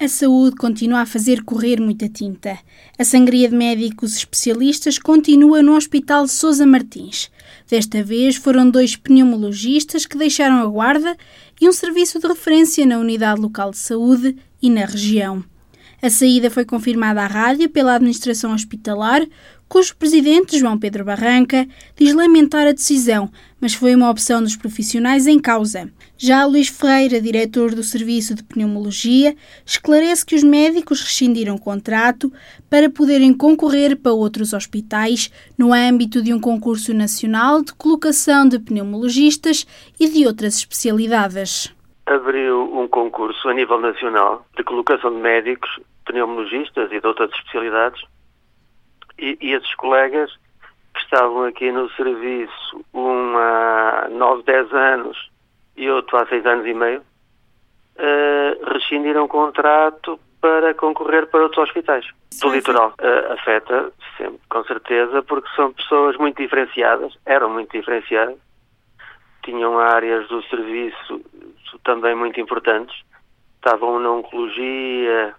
A saúde continua a fazer correr muita tinta. A sangria de médicos especialistas continua no Hospital Sousa Martins. Desta vez foram dois pneumologistas que deixaram a guarda e um serviço de referência na unidade local de saúde e na região. A saída foi confirmada à rádio pela administração hospitalar, cujo presidente, João Pedro Barranca, diz lamentar a decisão, mas foi uma opção dos profissionais em causa. Já Luís Ferreira, diretor do Serviço de Pneumologia, esclarece que os médicos rescindiram o contrato para poderem concorrer para outros hospitais no âmbito de um concurso nacional de colocação de pneumologistas e de outras especialidades. Abriu um concurso a nível nacional de colocação de médicos, pneumologistas e de outras especialidades e, e esses colegas que estavam aqui no serviço há 9, 10 anos e outro há 6 anos e meio, uh, rescindiram o contrato para concorrer para outros hospitais do litoral. Uh, afeta sempre, com certeza, porque são pessoas muito diferenciadas, eram muito diferenciadas, tinham áreas do serviço também muito importantes, estavam na oncologia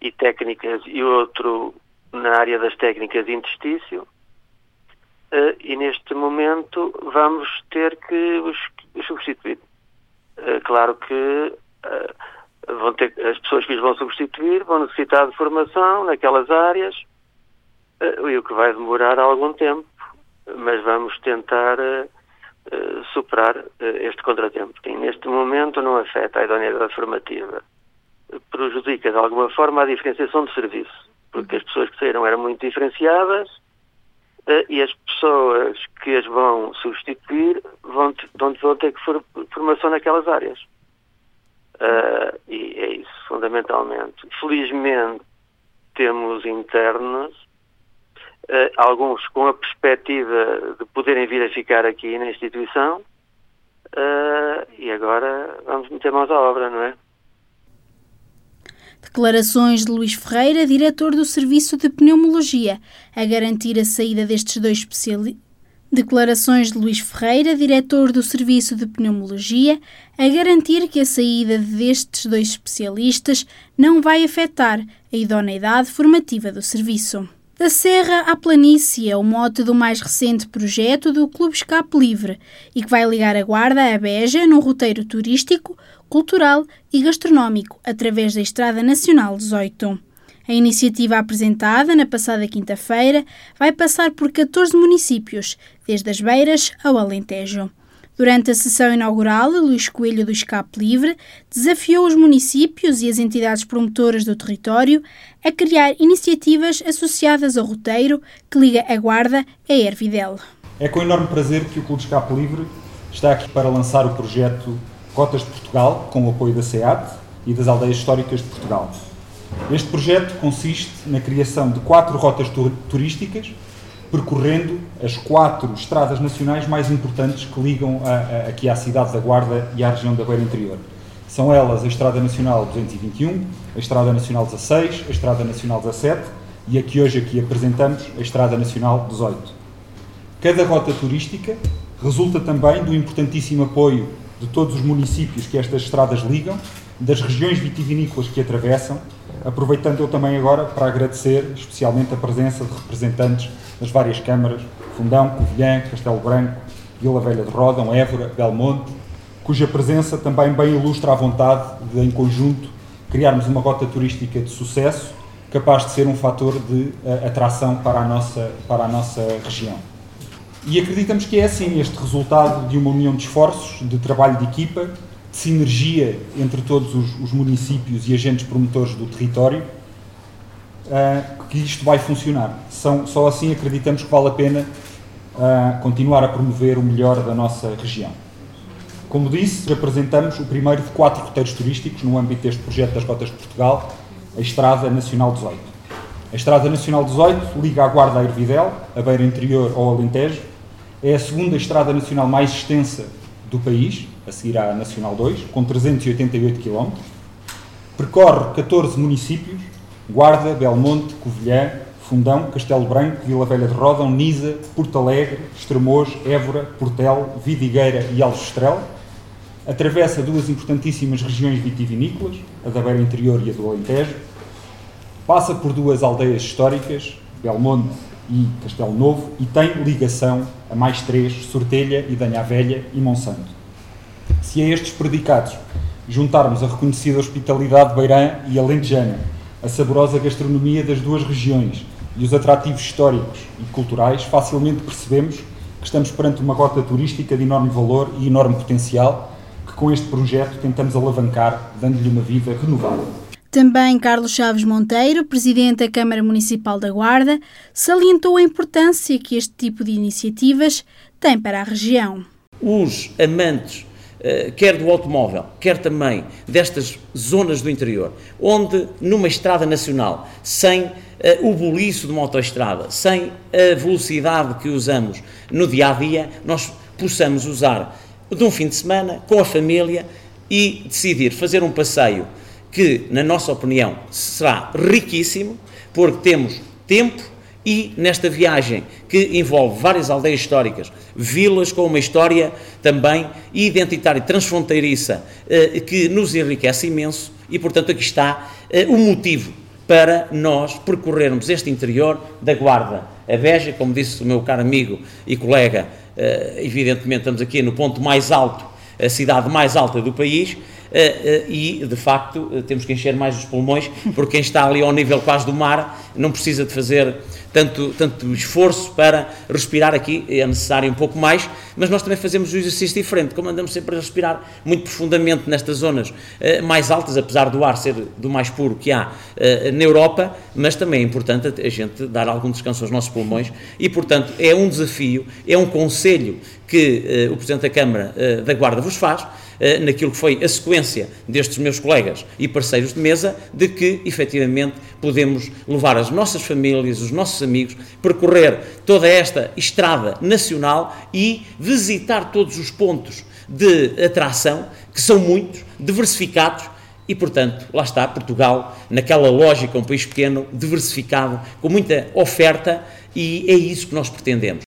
e técnicas e outro na área das técnicas de interstício uh, e neste momento vamos ter que os substituir. Uh, claro que uh, vão ter, as pessoas que os vão substituir vão necessitar de formação naquelas áreas e o que vai demorar algum tempo, mas vamos tentar superar este contratempo. E neste momento não afeta a idoneidade formativa prejudica de alguma forma a diferenciação de serviço porque as pessoas que saíram eram muito diferenciadas e as pessoas que as vão substituir vão, vão, ter que for, formação naquelas áreas. Uh, e é isso, fundamentalmente. Felizmente temos internos, uh, alguns com a perspectiva de poderem vir a ficar aqui na instituição, e agora vamos meter mãos à obra, não é? Declarações de Luís Ferreira, diretor do Serviço de Pneumologia, a garantir a saída destes dois especialistas. Declarações de Luís Ferreira, diretor do Serviço de Pneumologia, a garantir que a saída destes dois especialistas não vai afetar a idoneidade formativa do serviço. Da Serra à Planície é o mote do mais recente projeto do Clube Escape Livre e que vai ligar a Guarda à Beja num roteiro turístico, cultural e gastronómico através da Estrada Nacional 18. A iniciativa apresentada na passada quinta-feira vai passar por 14 municípios, desde as Beiras ao Alentejo. Durante a sessão inaugural, Luís Coelho do Escape Livre desafiou os municípios e as entidades promotoras do território a criar iniciativas associadas ao roteiro que liga a Guarda a Ervidel. É com enorme prazer que o Clube Escape Livre está aqui para lançar o projeto Cotas de Portugal, com o apoio da SEAT e das Aldeias Históricas de Portugal. Este projeto consiste na criação de quatro rotas turísticas percorrendo as quatro estradas nacionais mais importantes que ligam a, a, aqui à cidade da Guarda e à região da Beira Interior. São elas a Estrada Nacional 221, a Estrada Nacional 16, a Estrada Nacional 17 e a que hoje aqui apresentamos, a Estrada Nacional 18. Cada rota turística resulta também do importantíssimo apoio de todos os municípios que estas estradas ligam, das regiões vitivinícolas que atravessam, aproveitando eu também agora para agradecer especialmente a presença de representantes das várias câmaras, Fundão, Covilhã, Castelo Branco, Vila Velha de Rodão, Évora, Belmonte, cuja presença também bem ilustra a vontade de, em conjunto, criarmos uma rota turística de sucesso, capaz de ser um fator de uh, atração para a, nossa, para a nossa região. E acreditamos que é assim este resultado de uma união de esforços, de trabalho de equipa, de sinergia entre todos os, os municípios e agentes promotores do território, uh, que isto vai funcionar. São, só assim acreditamos que vale a pena uh, continuar a promover o melhor da nossa região. Como disse, apresentamos o primeiro de quatro roteiros turísticos no âmbito deste projeto das Cotas de Portugal, a Estrada Nacional 18. A Estrada Nacional 18 liga a Guarda a Ervidel, a Beira Interior ao Alentejo. É a segunda estrada nacional mais extensa do país, a seguir à Nacional 2, com 388 km. Percorre 14 municípios Guarda, Belmonte, Covilhã, Fundão, Castelo Branco, Vila Velha de Rodão, Nisa, Porto Alegre, Estremoz, Évora, Portel, Vidigueira e Aljustrel. atravessa duas importantíssimas regiões vitivinícolas, a da Beira Interior e a do Alentejo, passa por duas aldeias históricas, Belmonte e Castelo Novo, e tem ligação a mais três, Sortelha, Idanha Velha e Monsanto. Se a estes predicados juntarmos a reconhecida hospitalidade beirã e alentejana, a saborosa gastronomia das duas regiões e os atrativos históricos e culturais, facilmente percebemos que estamos perante uma rota turística de enorme valor e enorme potencial, que com este projeto tentamos alavancar, dando-lhe uma vida renovada. Também Carlos Chaves Monteiro, presidente da Câmara Municipal da Guarda, salientou a importância que este tipo de iniciativas tem para a região. Os amantes, quer do automóvel, quer também destas zonas do interior, onde numa estrada nacional, sem eh, o boliço de uma autoestrada, sem a velocidade que usamos no dia a dia, nós possamos usar de um fim de semana com a família e decidir fazer um passeio que, na nossa opinião, será riquíssimo, porque temos tempo e nesta viagem que envolve várias aldeias históricas, vilas com uma história também identitária, transfronteiriça, eh, que nos enriquece imenso e, portanto, aqui está eh, o motivo para nós percorrermos este interior da Guarda. A como disse o meu caro amigo e colega, eh, evidentemente estamos aqui no ponto mais alto, a cidade mais alta do país, e, de facto, eh, temos que encher mais os pulmões, porque quem está ali ao nível quase do mar não precisa de fazer tanto, tanto esforço para respirar aqui, é necessário um pouco mais, mas nós também fazemos um exercício diferente, como andamos sempre a respirar muito profundamente nestas zonas mais altas, apesar do ar ser do mais puro que há na Europa, mas também é importante a gente dar algum descanso aos nossos pulmões. E, portanto, é um desafio, é um conselho que o Presidente da Câmara da Guarda vos faz, eh, naquilo que foi a sequência destes meus colegas e parceiros de mesa, de que efetivamente podemos levar as nossas famílias, os nossos amigos, percorrer toda esta estrada nacional e visitar todos os pontos de atração, que são muitos, diversificados, e, portanto, lá está Portugal, naquela lógica, um país pequeno, diversificado, com muita oferta, e é isso que nós pretendemos.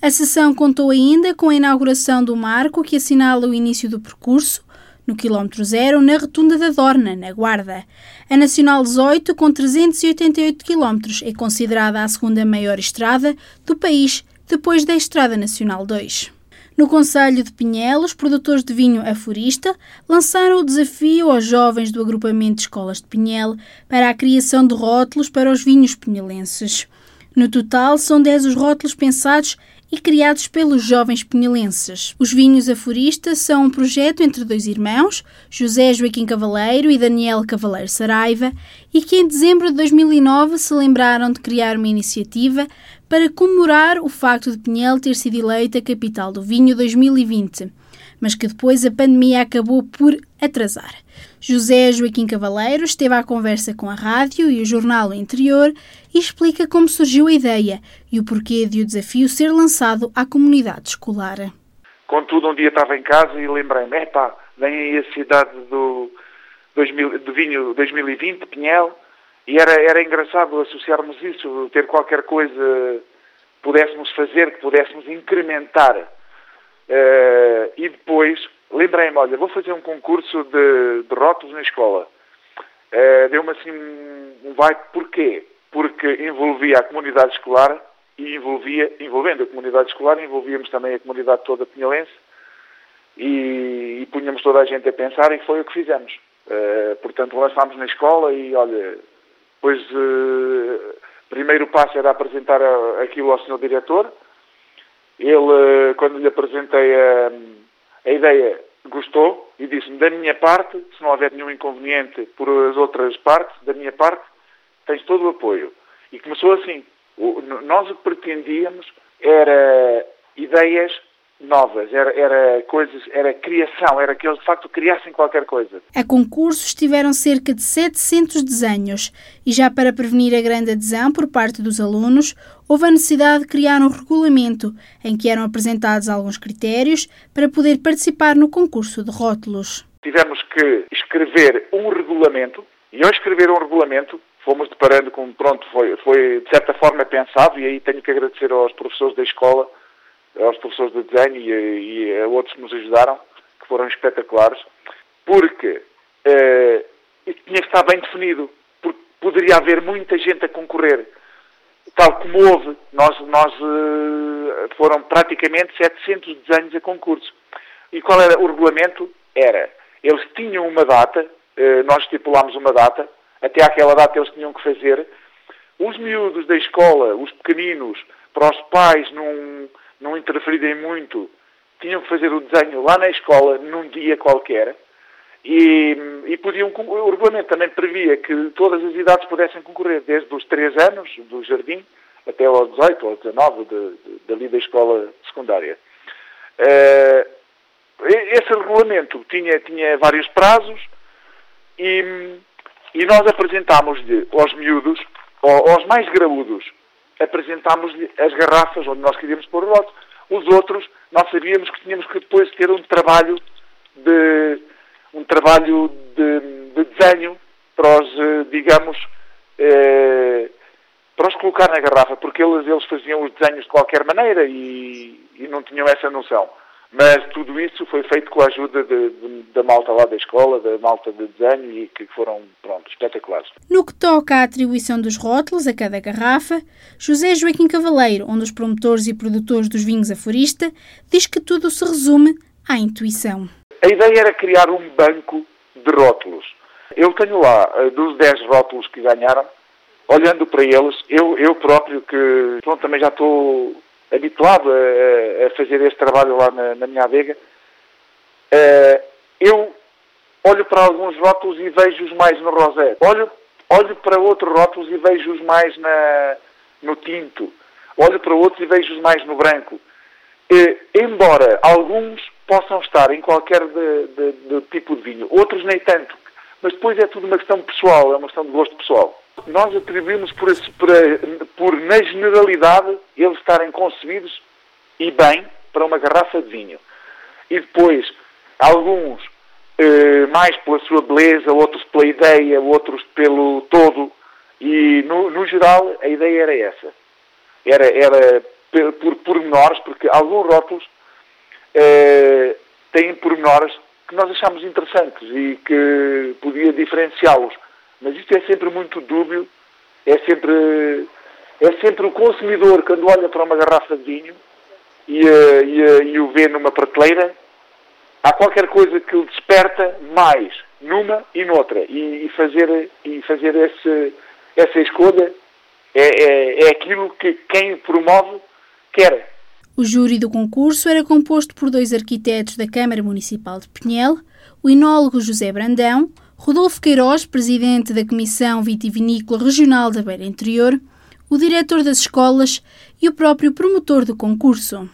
A sessão contou ainda com a inauguração do marco que assinala o início do percurso, no quilómetro zero, na Rotunda da Dorna, na Guarda. A Nacional 18, com 388 quilómetros, é considerada a segunda maior estrada do país, depois da Estrada Nacional 2. No Conselho de Pinhel, os produtores de vinho Aforista lançaram o desafio aos jovens do agrupamento de escolas de Pinhel para a criação de rótulos para os vinhos pinhelenses. No total, são 10 os rótulos pensados e criados pelos jovens pinhelenses. Os Vinhos Aforista são um projeto entre dois irmãos, José Joaquim Cavaleiro e Daniel Cavaleiro Saraiva, e que em dezembro de 2009 se lembraram de criar uma iniciativa para comemorar o facto de Pinhel ter sido eleita capital do vinho 2020 mas que depois a pandemia acabou por atrasar. José Joaquim Cavaleiro esteve à conversa com a rádio e o jornal Interior e explica como surgiu a ideia e o porquê de o desafio ser lançado à comunidade escolar. Contudo, um dia estava em casa e lembrei-me, epá, vem aí a cidade do, 2000, do vinho 2020, Pinhel, e era, era engraçado associarmos isso, ter qualquer coisa pudéssemos fazer, que pudéssemos incrementar Uh, e depois lembrei-me, olha, vou fazer um concurso de, de rótulos na escola. Uh, Deu-me assim um vai, porquê? Porque envolvia a comunidade escolar e envolvia, envolvendo a comunidade escolar, envolvíamos também a comunidade toda pinhalense e, e punhamos toda a gente a pensar e foi o que fizemos. Uh, portanto, lançámos na escola e, olha, depois, uh, primeiro passo era apresentar aquilo ao senhor diretor, ele, quando lhe apresentei a, a ideia, gostou e disse-me, da minha parte, se não houver nenhum inconveniente por as outras partes, da minha parte, tens todo o apoio. E começou assim. O, nós o que pretendíamos era ideias novas, era, era coisas, era criação, era que eles de facto criassem qualquer coisa. A concurso estiveram cerca de 700 desenhos e já para prevenir a grande adesão por parte dos alunos, houve a necessidade de criar um regulamento em que eram apresentados alguns critérios para poder participar no concurso de rótulos. Tivemos que escrever um regulamento e ao escrever um regulamento fomos deparando com, pronto, foi, foi de certa forma pensado e aí tenho que agradecer aos professores da escola aos professores de desenho e, e a outros que nos ajudaram, que foram espetaculares, porque uh, tinha que estar bem definido, porque poderia haver muita gente a concorrer, tal como houve. Nós, nós uh, foram praticamente 700 desenhos a concurso. E qual era o regulamento? Era, eles tinham uma data, uh, nós estipulámos uma data, até àquela data eles tinham que fazer. Os miúdos da escola, os pequeninos, para os pais não, não interferirem muito, tinham que fazer o desenho lá na escola, num dia qualquer, e, e podiam, o regulamento também previa que todas as idades pudessem concorrer, desde os 3 anos, do jardim, até aos 18 ou 19, de, de, dali da escola secundária. Uh, esse regulamento tinha, tinha vários prazos e, e nós apresentámos-lhe aos miúdos, aos mais graúdos, apresentámos-lhe as garrafas onde nós queríamos pôr o lote. Os outros, nós sabíamos que tínhamos que depois ter um trabalho de um trabalho de, de desenho para os, eh, digamos, eh, para os colocar na garrafa, porque eles, eles faziam os desenhos de qualquer maneira e, e não tinham essa noção. Mas tudo isso foi feito com a ajuda de, de, da malta lá da escola, da malta de desenho e que foram, pronto, espetaculares. No que toca à atribuição dos rótulos a cada garrafa, José Joaquim Cavaleiro, um dos promotores e produtores dos vinhos Aforista, diz que tudo se resume à intuição. A ideia era criar um banco de rótulos. Eu tenho lá, eh, dos 10 rótulos que ganharam, olhando para eles, eu, eu próprio que pronto, também já estou habituado a, a, fazer este trabalho lá na, na minha adega, uh, eu olho para alguns rótulos e vejo-os mais no rosé. Olho, olho para outros rótulos e vejo-os mais na, no tinto. Olho para outros e vejo-os mais no branco. Uh, embora alguns possam estar em qualquer de, de, de tipo de vinho, outros nem tanto. Mas depois é tudo uma questão pessoal, é uma questão de gosto pessoal nós atribuímos por, por, por, na generalidade, eles estarem concebidos e bem para uma garrafa de vinho. E depois, alguns eh, mais pela sua beleza, outros pela ideia, outros pelo todo. E, no, no geral, a ideia era essa. Era, era por pormenores, porque alguns rótulos eh, têm pormenores que nós achamos interessantes e que podia diferenciá-los mas isto é sempre muito dúbio, é sempre, é sempre o consumidor, quando olha para uma garrafa de vinho e, uh, e, uh, e o vê numa prateleira, há qualquer coisa que o desperta mais numa e noutra. E, e fazer, e fazer esse, essa escolha é, é, é aquilo que quem promove quer. O júri do concurso era composto por dois arquitetos da Câmara Municipal de Pinhel, o enólogo José Brandão, Rodolfo Queiroz, presidente da Comissão Vitivinícola Regional da Beira Interior, o diretor das escolas e o próprio promotor do concurso.